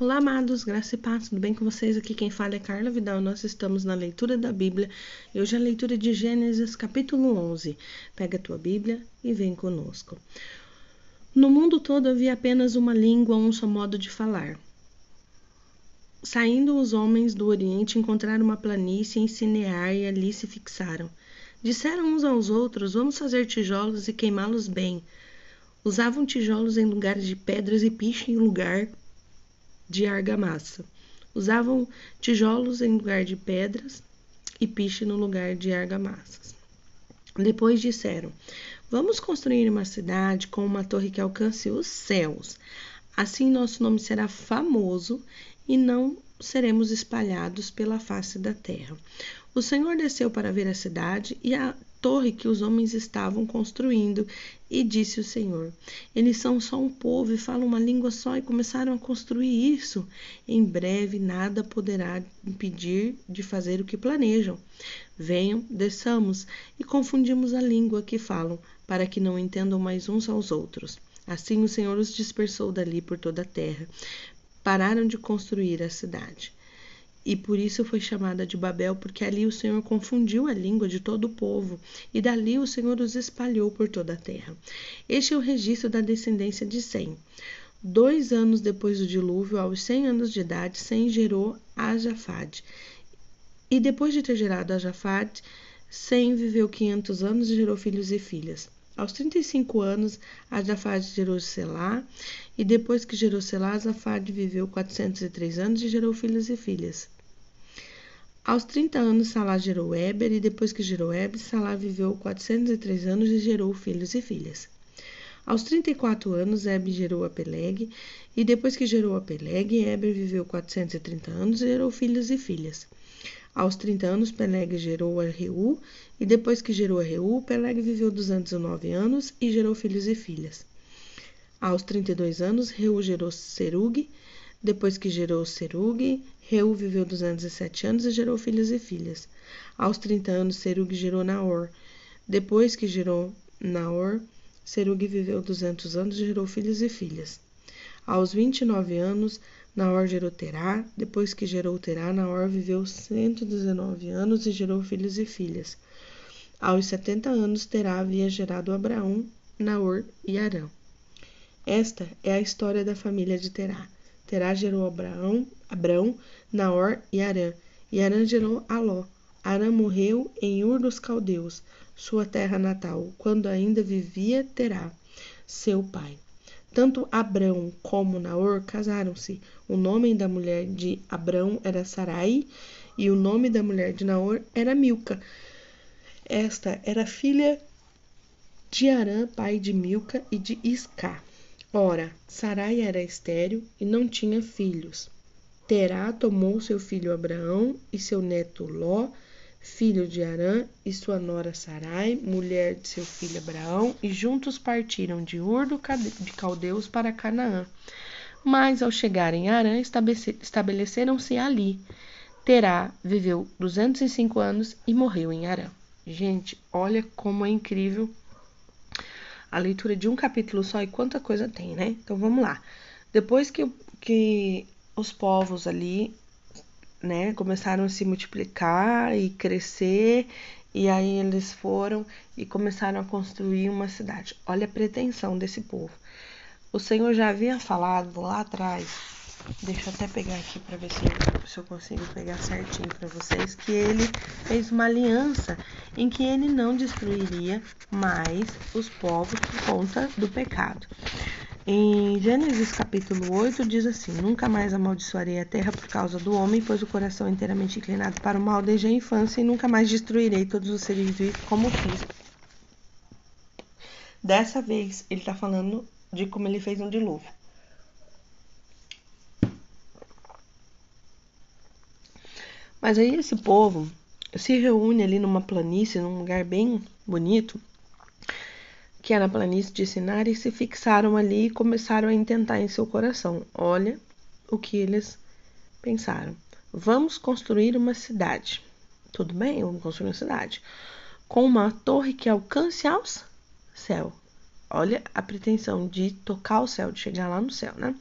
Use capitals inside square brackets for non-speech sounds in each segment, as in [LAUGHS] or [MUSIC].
Olá, amados, graça e paz, tudo bem com vocês? Aqui quem fala é Carla Vidal. Nós estamos na leitura da Bíblia e hoje é a leitura de Gênesis, capítulo 11. Pega a tua Bíblia e vem conosco. No mundo todo havia apenas uma língua, um só modo de falar. Saindo os homens do Oriente encontraram uma planície em Cinear e ali se fixaram. Disseram uns aos outros: Vamos fazer tijolos e queimá-los bem. Usavam tijolos em lugar de pedras e piche em lugar de argamassa. Usavam tijolos em lugar de pedras e piche no lugar de argamassas. Depois disseram: Vamos construir uma cidade com uma torre que alcance os céus. Assim nosso nome será famoso e não seremos espalhados pela face da terra. O Senhor desceu para ver a cidade e a torre que os homens estavam construindo, e disse o Senhor: Eles são só um povo e falam uma língua só e começaram a construir isso. Em breve nada poderá impedir de fazer o que planejam. Venham, desçamos e confundimos a língua que falam, para que não entendam mais uns aos outros. Assim o Senhor os dispersou dali por toda a terra. Pararam de construir a cidade e por isso foi chamada de Babel, porque ali o Senhor confundiu a língua de todo o povo, e dali o Senhor os espalhou por toda a terra. Este é o registro da descendência de Sem. Dois anos depois do dilúvio, aos cem anos de idade, Sem gerou a Jafade. E depois de ter gerado a Jafade, Sem viveu quinhentos anos e gerou filhos e filhas. Aos 35 anos, Jafade gerou Selá, e depois que gerou Selá, Jafade viveu 403 anos e gerou filhos e filhas. Aos 30 anos, Salá gerou Eber, e depois que gerou Eber, Salá viveu 403 anos e gerou filhos e filhas. Aos 34 anos, Eber gerou a Peleg, e depois que gerou a Peleg, Eber viveu 430 anos e gerou filhos e filhas. Aos 30 anos, Peleg gerou a Reu, e depois que gerou a Reu, Peleg viveu 209 anos e gerou filhos e filhas. Aos 32 anos, Reu gerou Serug, depois que gerou Serug, Reu viveu 207 anos e gerou filhos e filhas. Aos 30 anos, Serug gerou Naor. Depois que gerou Naor, Serug viveu 200 anos e gerou filhos e filhas. Aos 29 anos, Naor gerou Terá. Depois que gerou Terá, Naor viveu 119 anos e gerou filhos e filhas. Aos 70 anos, Terá havia gerado Abraão, Naor e Arão. Esta é a história da família de Terá. Terá gerou Abraão, Abrão, Naor e Arã. E Arã gerou Aló. Arã morreu em Ur dos Caldeus, sua terra natal, quando ainda vivia Terá, seu pai. Tanto Abrão como Naor casaram-se. O nome da mulher de Abrão era Sarai e o nome da mulher de Naor era Milca. Esta era filha de Arã, pai de Milca e de Isca. Ora, Sarai era estéril e não tinha filhos. Terá tomou seu filho Abraão e seu neto Ló, filho de Arã, e sua nora Sarai, mulher de seu filho Abraão, e juntos partiram de Ur de Caldeus para Canaã. Mas ao chegarem a Arã, estabeleceram-se ali. Terá viveu 205 anos e morreu em Arã. Gente, olha como é incrível a leitura de um capítulo só e quanta coisa tem, né? Então vamos lá. Depois que, que os povos ali, né, começaram a se multiplicar e crescer, e aí eles foram e começaram a construir uma cidade. Olha a pretensão desse povo. O Senhor já havia falado lá atrás, deixa eu até pegar aqui para ver se se eu consigo pegar certinho para vocês, que ele fez uma aliança em que ele não destruiria mais os povos por conta do pecado. Em Gênesis capítulo 8 diz assim: Nunca mais amaldiçoarei a terra por causa do homem, pois o coração é inteiramente inclinado para o mal desde a infância, e nunca mais destruirei todos os seres vivos como fiz. Dessa vez, ele está falando de como ele fez um dilúvio. Mas aí esse povo se reúne ali numa planície, num lugar bem bonito, que era a planície de Sinar, e se fixaram ali e começaram a intentar em seu coração. Olha o que eles pensaram. Vamos construir uma cidade. Tudo bem, vamos construir uma cidade. Com uma torre que alcance aos céu. Olha a pretensão de tocar o céu, de chegar lá no céu, né?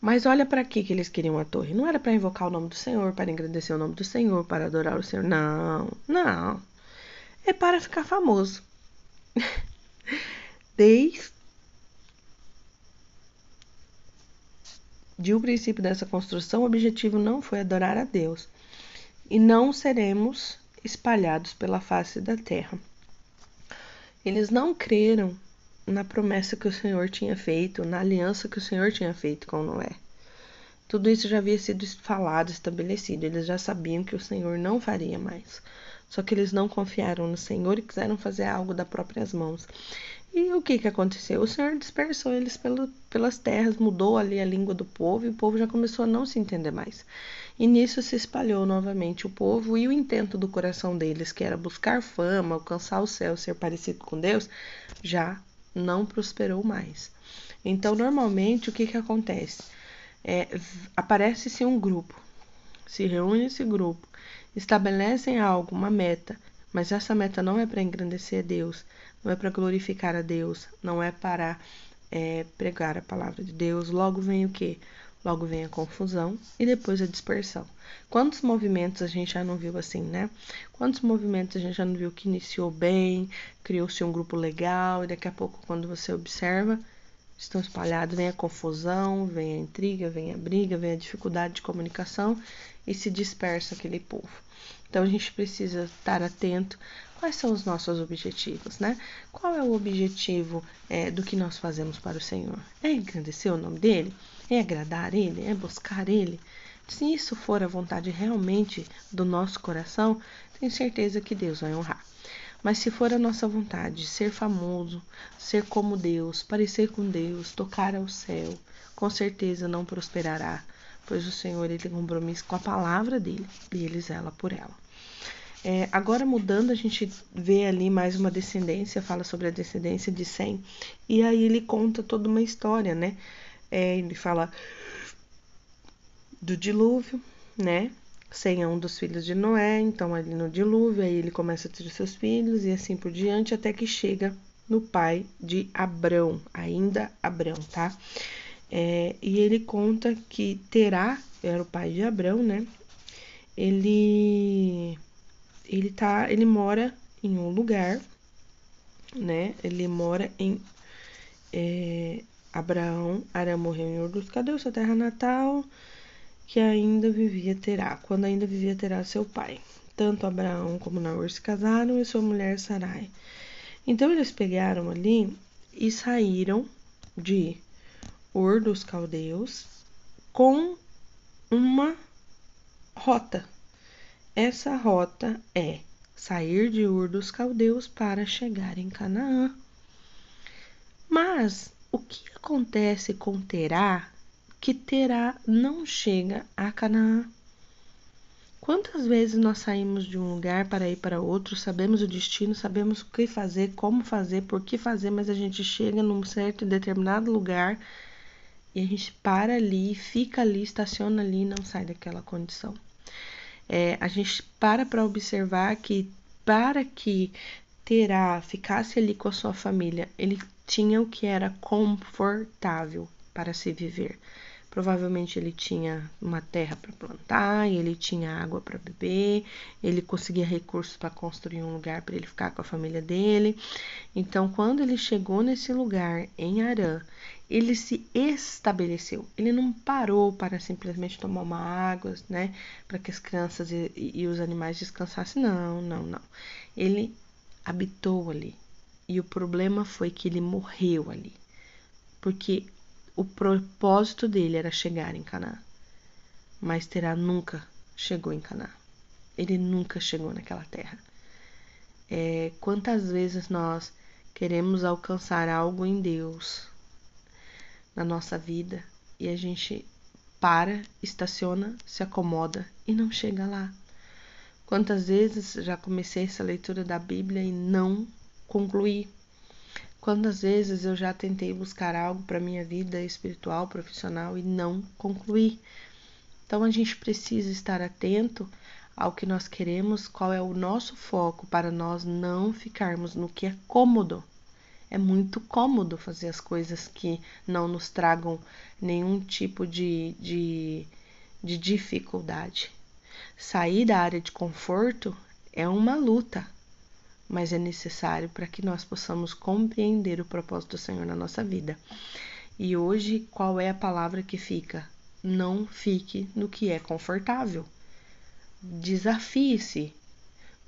Mas olha para que eles queriam a torre. Não era para invocar o nome do Senhor, para engrandecer o nome do Senhor, para adorar o Senhor. Não, não. É para ficar famoso. [LAUGHS] Desde o princípio dessa construção, o objetivo não foi adorar a Deus. E não seremos espalhados pela face da terra. Eles não creram na promessa que o Senhor tinha feito, na aliança que o Senhor tinha feito com Noé. Tudo isso já havia sido falado, estabelecido. Eles já sabiam que o Senhor não faria mais. Só que eles não confiaram no Senhor e quiseram fazer algo das próprias mãos. E o que, que aconteceu? O Senhor dispersou eles pelo, pelas terras, mudou ali a língua do povo e o povo já começou a não se entender mais. E nisso se espalhou novamente o povo e o intento do coração deles, que era buscar fama, alcançar o céu, ser parecido com Deus, já não prosperou mais. Então, normalmente, o que, que acontece? É, Aparece-se um grupo, se reúne esse grupo, estabelecem algo, uma meta, mas essa meta não é para engrandecer Deus, não é para glorificar a Deus, não é para é, pregar a palavra de Deus. Logo vem o que? Logo vem a confusão e depois a dispersão. Quantos movimentos a gente já não viu assim, né? Quantos movimentos a gente já não viu que iniciou bem, criou-se um grupo legal e daqui a pouco, quando você observa, estão espalhados, vem a confusão, vem a intriga, vem a briga, vem a dificuldade de comunicação e se dispersa aquele povo. Então a gente precisa estar atento quais são os nossos objetivos, né? Qual é o objetivo é, do que nós fazemos para o Senhor? É engrandecer o nome dele? É agradar ele? É buscar ele? Se isso for a vontade realmente do nosso coração, tenho certeza que Deus vai honrar. Mas se for a nossa vontade ser famoso, ser como Deus, parecer com Deus, tocar ao céu, com certeza não prosperará, pois o Senhor ele tem compromisso com a palavra dele e ele zela por ela. É, agora mudando, a gente vê ali mais uma descendência, fala sobre a descendência de Sem, e aí ele conta toda uma história, né? É, ele fala do dilúvio, né? Sem é um dos filhos de Noé, então ali no dilúvio, aí ele começa a ter seus filhos e assim por diante, até que chega no pai de Abrão, ainda Abrão, tá? É, e ele conta que Terá, era o pai de Abrão, né? Ele ele tá, ele mora em um lugar, né? Ele mora em é, Abraão, Arã morreu em Ur dos Caldeus, sua terra natal, que ainda vivia Terá, quando ainda vivia Terá seu pai. Tanto Abraão como Naor se casaram e sua mulher Sarai. Então eles pegaram ali e saíram de Ur dos Caldeus com uma rota, essa rota é sair de Ur dos Caldeus para chegar em Canaã. Mas o que acontece com Terá que Terá não chega a Canaã? Quantas vezes nós saímos de um lugar para ir para outro, sabemos o destino, sabemos o que fazer, como fazer, por que fazer, mas a gente chega num certo e determinado lugar e a gente para ali, fica ali, estaciona ali e não sai daquela condição é, a gente para para observar que para que Terá ficasse ali com a sua família, ele tinha o que era confortável para se viver. Provavelmente ele tinha uma terra para plantar, ele tinha água para beber, ele conseguia recursos para construir um lugar para ele ficar com a família dele. Então, quando ele chegou nesse lugar em Arã, ele se estabeleceu. Ele não parou para simplesmente tomar uma água, né, para que as crianças e, e os animais descansassem. Não, não, não. Ele habitou ali. E o problema foi que ele morreu ali. Porque o propósito dele era chegar em Canaã. Mas Terá nunca chegou em Canaã. Ele nunca chegou naquela terra. É, quantas vezes nós queremos alcançar algo em Deus, na nossa vida e a gente para, estaciona, se acomoda e não chega lá. Quantas vezes já comecei essa leitura da Bíblia e não concluí? Quantas vezes eu já tentei buscar algo para minha vida espiritual, profissional e não concluí? Então a gente precisa estar atento ao que nós queremos, qual é o nosso foco para nós não ficarmos no que é cômodo É muito cômodo fazer as coisas que não nos tragam nenhum tipo de, de, de dificuldade. Sair da área de conforto é uma luta, mas é necessário para que nós possamos compreender o propósito do Senhor na nossa vida. E hoje, qual é a palavra que fica? Não fique no que é confortável. Desafie-se.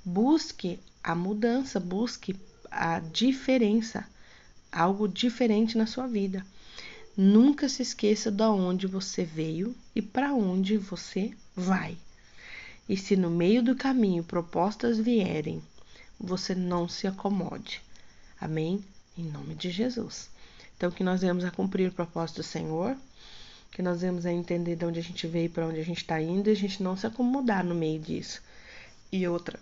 Busque a mudança, busque a diferença, algo diferente na sua vida. Nunca se esqueça de onde você veio e para onde você vai. E se no meio do caminho propostas vierem, você não se acomode. Amém? Em nome de Jesus. Então, que nós venhamos a cumprir o propósito do Senhor, que nós venhamos a entender de onde a gente veio e para onde a gente está indo e a gente não se acomodar no meio disso. E outra,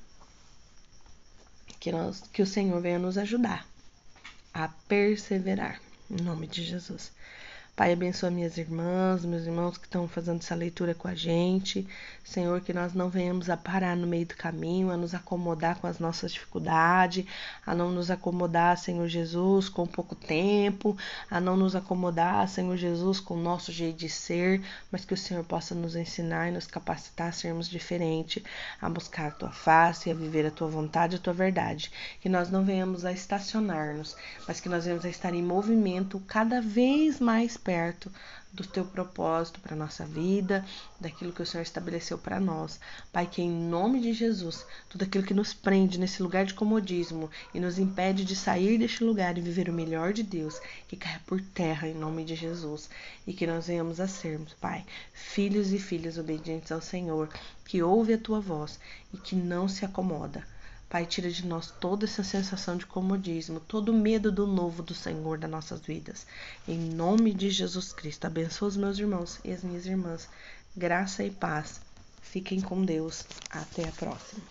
que, nós, que o Senhor venha nos ajudar a perseverar. Em nome de Jesus. Pai, abençoa minhas irmãs, meus irmãos que estão fazendo essa leitura com a gente. Senhor, que nós não venhamos a parar no meio do caminho, a nos acomodar com as nossas dificuldades, a não nos acomodar, Senhor Jesus, com pouco tempo, a não nos acomodar, Senhor Jesus, com o nosso jeito de ser, mas que o Senhor possa nos ensinar e nos capacitar a sermos diferentes, a buscar a tua face, a viver a tua vontade, a tua verdade. Que nós não venhamos a estacionar-nos, mas que nós venhamos a estar em movimento cada vez mais perto do teu propósito para nossa vida, daquilo que o Senhor estabeleceu para nós. Pai, que em nome de Jesus, tudo aquilo que nos prende nesse lugar de comodismo e nos impede de sair deste lugar e viver o melhor de Deus, que caia por terra em nome de Jesus e que nós venhamos a sermos, Pai, filhos e filhas obedientes ao Senhor, que ouve a tua voz e que não se acomoda Pai, tira de nós toda essa sensação de comodismo, todo o medo do novo do Senhor das nossas vidas. Em nome de Jesus Cristo, abençoa os meus irmãos e as minhas irmãs. Graça e paz. Fiquem com Deus. Até a próxima.